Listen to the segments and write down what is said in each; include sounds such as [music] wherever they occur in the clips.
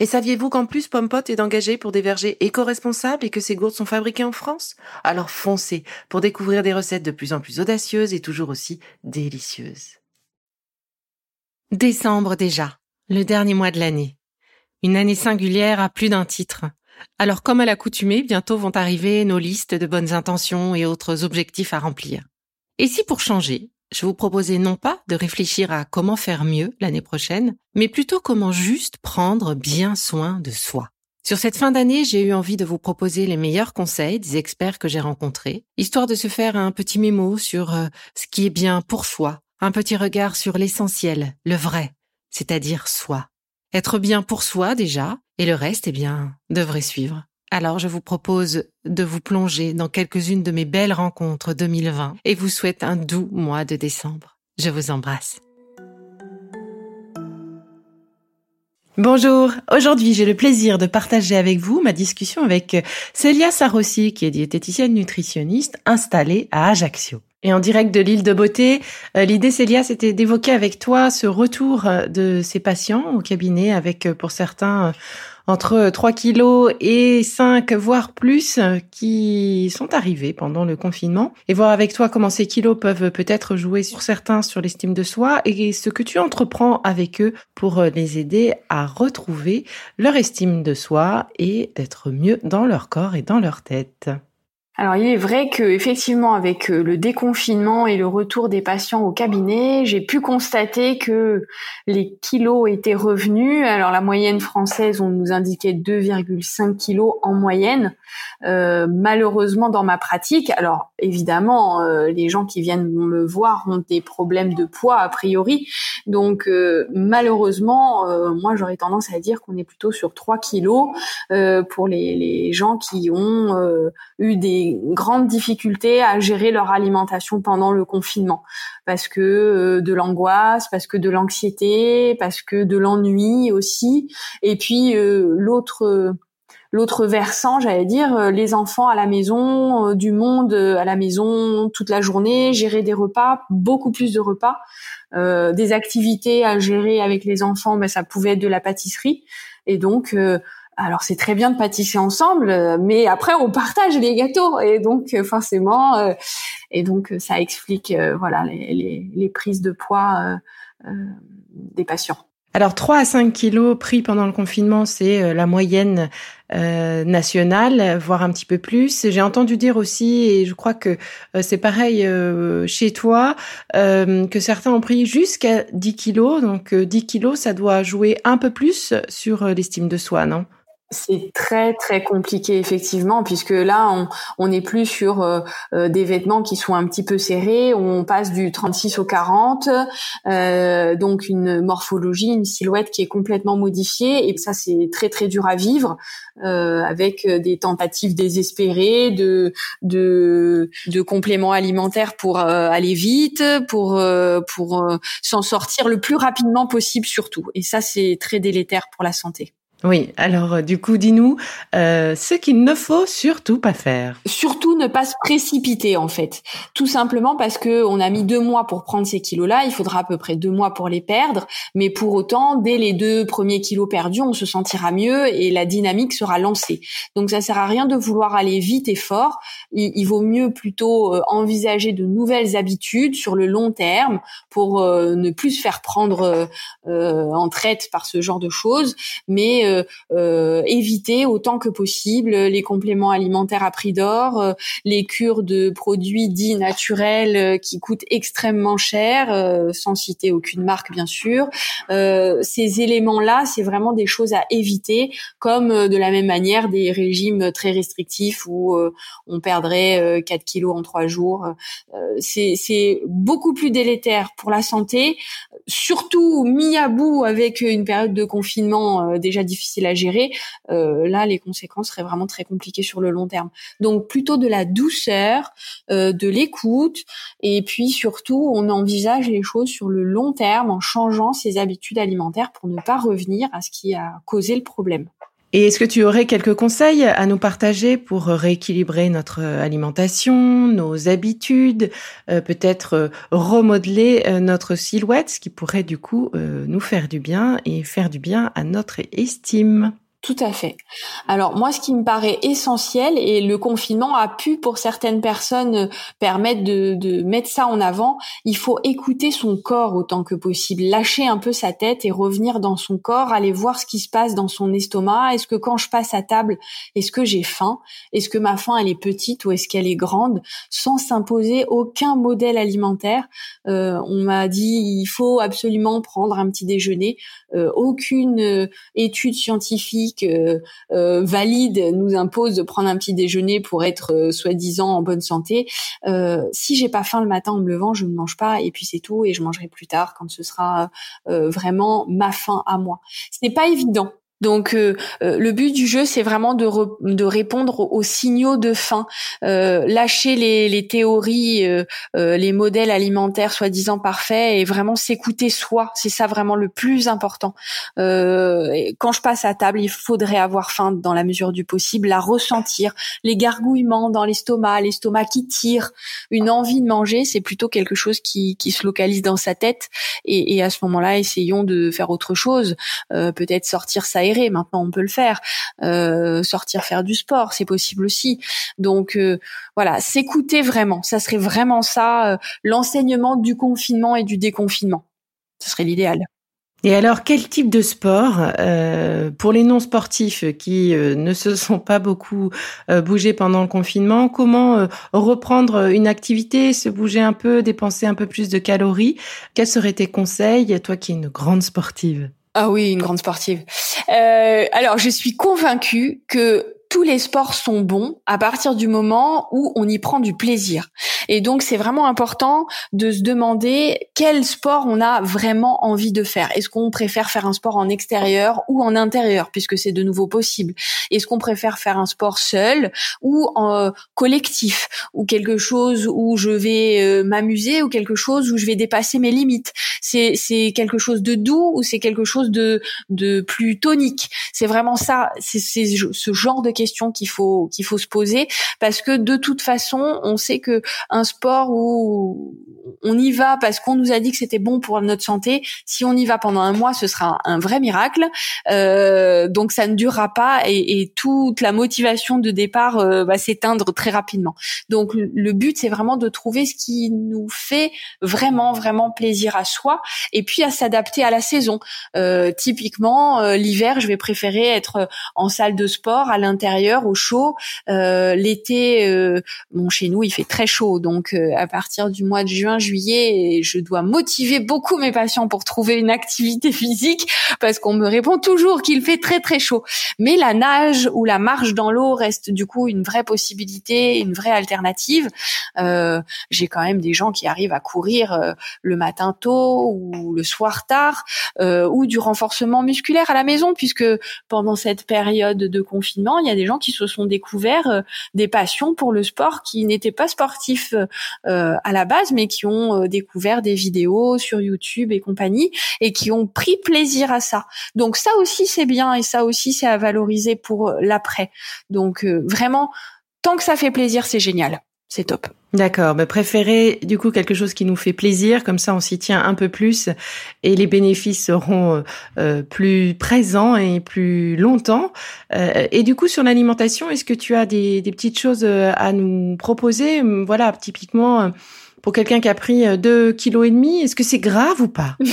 Et saviez-vous qu'en plus Pompot est engagé pour des vergers éco-responsables et que ces gourdes sont fabriquées en France? Alors foncez pour découvrir des recettes de plus en plus audacieuses et toujours aussi délicieuses. Décembre déjà, le dernier mois de l'année. Une année singulière à plus d'un titre. Alors comme à l'accoutumée, bientôt vont arriver nos listes de bonnes intentions et autres objectifs à remplir. Et si pour changer, je vous proposais non pas de réfléchir à comment faire mieux l'année prochaine, mais plutôt comment juste prendre bien soin de soi. Sur cette fin d'année, j'ai eu envie de vous proposer les meilleurs conseils des experts que j'ai rencontrés, histoire de se faire un petit mémo sur euh, ce qui est bien pour soi, un petit regard sur l'essentiel, le vrai, c'est-à-dire soi. Être bien pour soi déjà, et le reste, eh bien, devrait suivre. Alors je vous propose de vous plonger dans quelques-unes de mes belles rencontres 2020 et vous souhaite un doux mois de décembre. Je vous embrasse. Bonjour, aujourd'hui j'ai le plaisir de partager avec vous ma discussion avec Célia Sarossi qui est diététicienne nutritionniste installée à Ajaccio. Et en direct de l'île de beauté, euh, l'idée Célia c'était d'évoquer avec toi ce retour de ces patients au cabinet avec pour certains entre 3 kilos et 5, voire plus, qui sont arrivés pendant le confinement et voir avec toi comment ces kilos peuvent peut-être jouer sur certains sur l'estime de soi et ce que tu entreprends avec eux pour les aider à retrouver leur estime de soi et d'être mieux dans leur corps et dans leur tête. Alors il est vrai que effectivement avec euh, le déconfinement et le retour des patients au cabinet, j'ai pu constater que les kilos étaient revenus. Alors la moyenne française, on nous indiquait 2,5 kilos en moyenne. Euh, malheureusement dans ma pratique, alors évidemment euh, les gens qui viennent me voir ont des problèmes de poids a priori, donc malheureusement moi j'aurais tendance à dire qu'on est plutôt sur 3 kilos pour les, les, gens qui ont eu des grandes difficultés à gérer leur alimentation pendant le confinement parce que euh, de l'angoisse, parce que de l'anxiété, parce que de l'ennui aussi. Et puis euh, l'autre l'autre versant, j'allais dire, euh, les enfants à la maison, du monde à la maison toute la journée, gérer des repas, beaucoup plus de repas, des activités à gérer avec les enfants, ben, ça pouvait être de la pâtisserie. Et donc, alors c'est très bien de pâtisser ensemble, euh, mais après on partage les gâteaux et donc euh, forcément euh, et donc ça explique voilà les, les, prises de poids des patients. Alors 3 à 5 kilos pris pendant le confinement, c'est la moyenne nationale, voire un petit peu plus. J'ai entendu dire aussi, et je crois que c'est pareil chez toi, que certains ont pris jusqu'à 10 kilos. Donc 10 kilos, ça doit jouer un peu plus sur l'estime de soi, non? C'est très très compliqué effectivement puisque là on on n'est plus sur euh, euh, des vêtements qui sont un petit peu serrés, on passe du 36 au 40, euh, donc une morphologie, une silhouette qui est complètement modifiée. Et ça c'est très très dur à vivre avec des tentatives désespérées de de de compléments alimentaires pour aller vite, pour pour s'en sortir le plus rapidement possible surtout. Et ça c'est très délétère pour la santé. Oui, alors euh, du coup, dis-nous euh, ce qu'il ne faut surtout pas faire. Surtout ne pas se précipiter en fait. Tout simplement parce que on a mis deux mois pour prendre ces kilos-là, il faudra à peu près deux mois pour les perdre. Mais pour autant, dès les deux premiers kilos perdus, on se sentira mieux et la dynamique sera lancée. Donc ça sert à rien de vouloir aller vite et fort. Il, vaut mieux plutôt euh, envisager de nouvelles habitudes sur le long terme pour ne plus se faire prendre en traite par ce genre de choses, mais éviter autant que possible les compléments alimentaires à prix d'or, les cures de produits dits naturels qui coûtent extrêmement cher, sans citer aucune marque bien sûr. ces éléments-là, c'est vraiment des choses à éviter, comme de la même manière des régimes très restrictifs où on perdrait 4 kilos en 3 jours. c'est beaucoup plus délétère pour la santé, surtout mis à bout avec une période de confinement euh, déjà difficile à gérer. Euh, là, les conséquences seraient vraiment très compliquées sur le long terme. Donc plutôt de la douceur, euh, de l'écoute, et puis surtout, on envisage les choses sur le long terme en changeant ses habitudes alimentaires pour ne pas revenir à ce qui a causé le problème. Et est-ce que tu aurais quelques conseils à nous partager pour rééquilibrer notre alimentation, nos habitudes, euh, peut-être euh, remodeler euh, notre silhouette, ce qui pourrait du coup nous faire du bien et faire du bien à notre estime? Tout à fait. Alors moi, ce qui me paraît essentiel, et le confinement a pu pour certaines personnes permettre de, de, mettre ça en avant, il faut écouter son corps autant que possible, lâcher un peu sa tête et revenir dans son corps, aller voir ce qui se passe dans son estomac. Est-ce que quand je passe à table, est-ce que j'ai faim? Est-ce que ma faim elle est petite ou est-ce qu'elle est grande? Sans s'imposer aucun modèle alimentaire. Euh, on m'a dit il faut absolument prendre un petit déjeuner. Euh, aucune euh, étude scientifique euh, valide nous impose de prendre un petit déjeuner pour être euh, soi-disant en bonne santé. Euh, si j'ai pas faim le matin en me levant, je ne mange pas et puis c'est tout et je mangerai plus tard quand ce sera vraiment ma faim à moi. Ce n'est pas évident donc euh, euh, le but du jeu, c'est vraiment de, de répondre aux, signaux de faim, euh, lâcher les, les théories, les modèles alimentaires soi-disant parfaits et vraiment s'écouter soi. C'est ça vraiment le plus important. quand je passe à table, il faudrait avoir faim dans la mesure du possible, la ressentir, les gargouillements dans l'estomac, l'estomac qui tire, une envie de manger, c'est plutôt quelque chose qui, qui se localise dans sa tête. Et, et à ce moment-là, essayons de faire autre chose, peut-être sortir ça Maintenant, on peut le faire. Euh, sortir faire du sport, c'est possible aussi. Donc euh, voilà, s'écouter vraiment. Ça serait vraiment ça, euh, l'enseignement du confinement et du déconfinement. Ce serait l'idéal. Et alors, quel type de sport pour les non sportifs qui ne se [laughs] sont pas beaucoup bougés pendant le confinement Comment reprendre une activité, se bouger un peu, dépenser un peu plus de calories? Quels seraient tes conseils, toi qui es une grande sportive? Ah oui, une grande sportive. Euh, alors, je suis convaincue que tous les sports sont bons à partir du moment où on y prend du plaisir. Et donc c'est vraiment important de se demander quel sport on a vraiment envie de faire. Est-ce qu'on préfère faire un sport en extérieur ou en intérieur puisque c'est de nouveau possible? Est-ce qu'on préfère faire un sport seul ou en collectif ou quelque chose où je vais euh, m'amuser ou quelque chose où je vais dépasser mes limites? C'est c'est quelque chose de doux ou c'est quelque chose de de plus tonique? C'est vraiment ça, c'est ce genre de questions qu'il faut qu'il faut se poser parce que de toute façon, on sait que un sport où on y va parce qu'on nous a dit que c'était bon pour notre santé. Si on y va pendant un mois, ce sera un vrai miracle. Euh, donc ça ne durera pas et, et toute la motivation de départ euh, va s'éteindre très rapidement. Donc le but, c'est vraiment de trouver ce qui nous fait vraiment vraiment plaisir à soi et puis à s'adapter à la saison. Euh, typiquement, euh, l'hiver, je vais préférer être en salle de sport à l'intérieur au chaud. Euh, l'été, bon chez nous, il fait très chaud, donc à partir du mois de juin juillet, je dois motiver beaucoup mes patients pour trouver une activité physique parce qu'on me répond toujours qu'il fait très très chaud. Mais la nage ou la marche dans l'eau reste du coup une vraie possibilité, une vraie alternative. Euh, j'ai quand même des gens qui arrivent à courir euh, le matin tôt ou le soir tard euh, ou du renforcement musculaire à la maison puisque pendant cette période de confinement, il y a des gens qui se sont découverts des passions pour le sport qui n'étaient pas sportifs à la base mais qui ont euh, découvert des vidéos sur YouTube et compagnie et qui ont pris plaisir à ça. Donc ça aussi c'est bien et ça aussi c'est à valoriser pour euh, l'après. Donc euh, vraiment, tant que ça fait plaisir, c'est génial. C'est top. D'accord. Mais préférez du coup quelque chose qui nous fait plaisir, comme ça on s'y tient un peu plus et les bénéfices seront plus présents et plus longtemps. et du coup sur l'alimentation, est-ce que tu as des, des petites choses à nous proposer? Voilà, typiquement pour quelqu'un qui a pris 2 kilos et demi Est-ce que c'est grave ou pas? [laughs]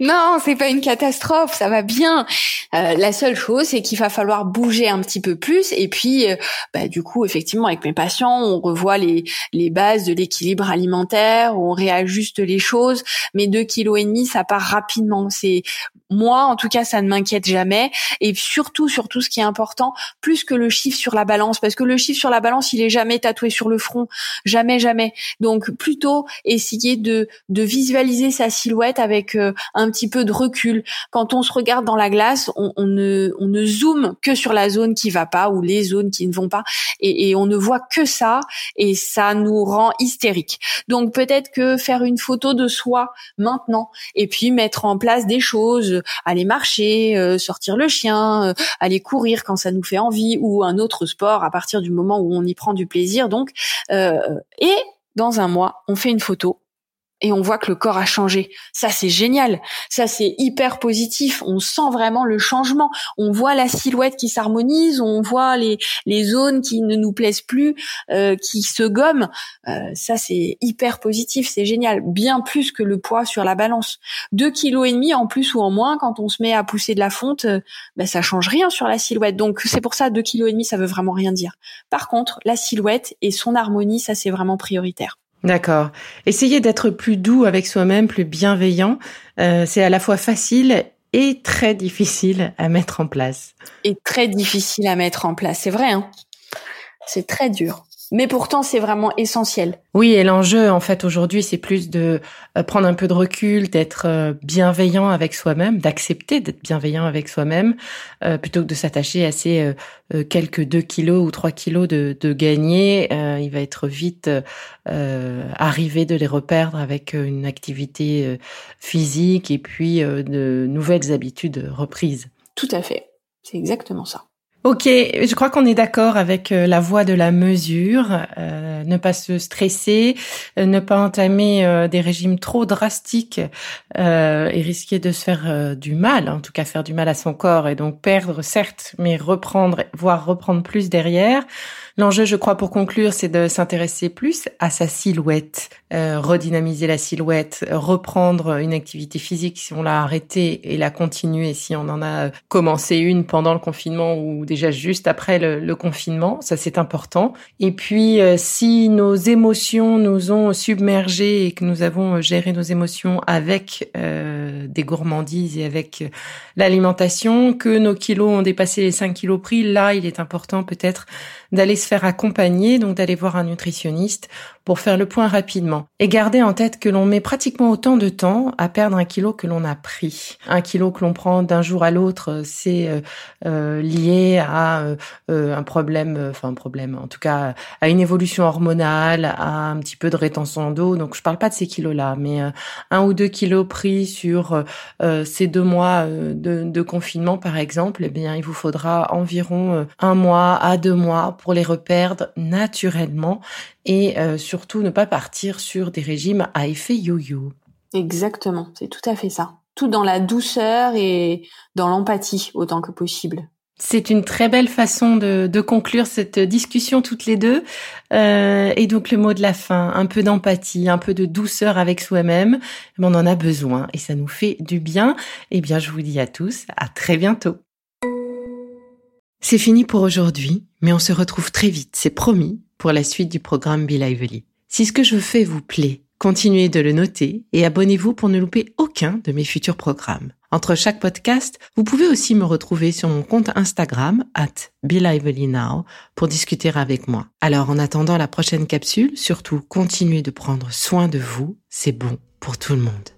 Non, non, c'est pas une catastrophe, ça va bien. Euh, la seule chose, c'est qu'il va falloir bouger un petit peu plus. Et puis, euh, bah, du coup, effectivement, avec mes patients, on revoit les, les bases de l'équilibre alimentaire, on réajuste les choses. Mais 2 kilos et demi, ça part rapidement. C'est moi, en tout cas, ça ne m'inquiète jamais. Et surtout, surtout, ce qui est important, plus que le chiffre sur la balance, parce que le chiffre sur la balance, il est jamais tatoué sur le front, jamais, jamais. Donc, plutôt essayer de, de visualiser sa silhouette avec euh, un petit peu de recul. Quand on se regarde dans la glace, on, on, ne, on ne zoome que sur la zone qui va pas ou les zones qui ne vont pas, et, et on ne voit que ça, et ça nous rend hystérique. Donc, peut-être que faire une photo de soi maintenant, et puis mettre en place des choses aller marcher, euh, sortir le chien, euh, aller courir quand ça nous fait envie, ou un autre sport à partir du moment où on y prend du plaisir. Donc, euh, et dans un mois, on fait une photo et on voit que le corps a changé. Ça, c'est génial. Ça, c'est hyper positif. On sent vraiment le changement. On voit la silhouette qui s'harmonise. On voit les, les zones qui ne nous plaisent plus, euh, qui se gomment. Euh, ça, c'est hyper positif. C'est génial. Bien plus que le poids sur la balance. Deux kilos et demi en plus ou en moins quand on se met à pousser de la fonte, euh, ben, ça change rien sur la silhouette. Donc, c'est pour ça, deux kilos et demi, ça veut vraiment rien dire. Par contre, la silhouette et son harmonie, ça, c'est vraiment prioritaire. D'accord. Essayer d'être plus doux avec soi-même, plus bienveillant, euh, c'est à la fois facile et très difficile à mettre en place. Et très difficile à mettre en place, c'est vrai. Hein c'est très dur. Mais pourtant, c'est vraiment essentiel. Oui, et l'enjeu, en fait, aujourd'hui, c'est plus de euh, prendre un peu de recul, d'être euh, bienveillant avec soi-même, d'accepter d'être bienveillant avec soi-même, euh, plutôt que de s'attacher à ces quelques deux kilos ou trois kilos de, de gagner. il va être vite arrivé de les reperdre avec une activité physique et puis de nouvelles habitudes reprises. Tout à fait. C'est exactement ça. Ok, je crois qu'on est d'accord avec euh, la voie de la mesure, euh, ne pas se stresser, euh, ne pas entamer des régimes trop drastiques et risquer de se faire du mal, en tout cas faire du mal à son corps et donc perdre certes, mais reprendre, voire reprendre plus derrière. L'enjeu, je crois, pour conclure, c'est de s'intéresser plus à sa silhouette, euh, redynamiser la silhouette, reprendre une activité physique si on l'a arrêtée et la continuer si on en a commencé une pendant le confinement ou déjà juste après le, confinement. Ça, c'est important. Et puis, euh, si nos émotions nous ont submergés et que nous avons géré nos émotions avec euh, des gourmandises et avec l'alimentation, que nos kilos ont dépassé les 5 kilos pris, là, il est important peut-être d'aller se faire accompagner, donc d'aller voir un nutritionniste pour faire le point rapidement. Et garder en tête que l'on met pratiquement autant de temps à perdre un kilo que l'on a pris. Un kilo que l'on prend d'un jour à l'autre, c'est euh, euh, lié à euh, un problème, enfin un problème, en tout cas à une évolution hormonale, à un petit peu de rétention d'eau. Donc je parle pas de ces kilos-là, mais un ou deux kilos pris sur ces deux mois de, de, confinement, par exemple, eh bien il vous faudra environ un mois à deux mois pour les reperdre naturellement et euh, surtout ne pas partir sur des régimes à effet yo-yo. Exactement, c'est tout à fait ça. Tout dans la douceur et dans l'empathie autant que possible. C'est une très belle façon de, conclure cette discussion toutes les deux. Euh, et donc le mot de la fin, un peu d'empathie, un peu de douceur avec soi-même. On en a besoin et ça nous fait du bien. Eh bien, je vous dis à tous, à très bientôt. C'est fini pour aujourd'hui, mais on se retrouve très vite, c'est promis, pour la suite du programme Be Lively. Si ce que je fais vous plaît, continuez de le noter et abonnez-vous pour ne louper aucun de mes futurs programmes. Entre chaque podcast, vous pouvez aussi me retrouver sur mon compte Instagram, at Now, pour discuter avec moi. Alors en attendant la prochaine capsule, surtout continuez de prendre soin de vous, c'est bon pour tout le monde.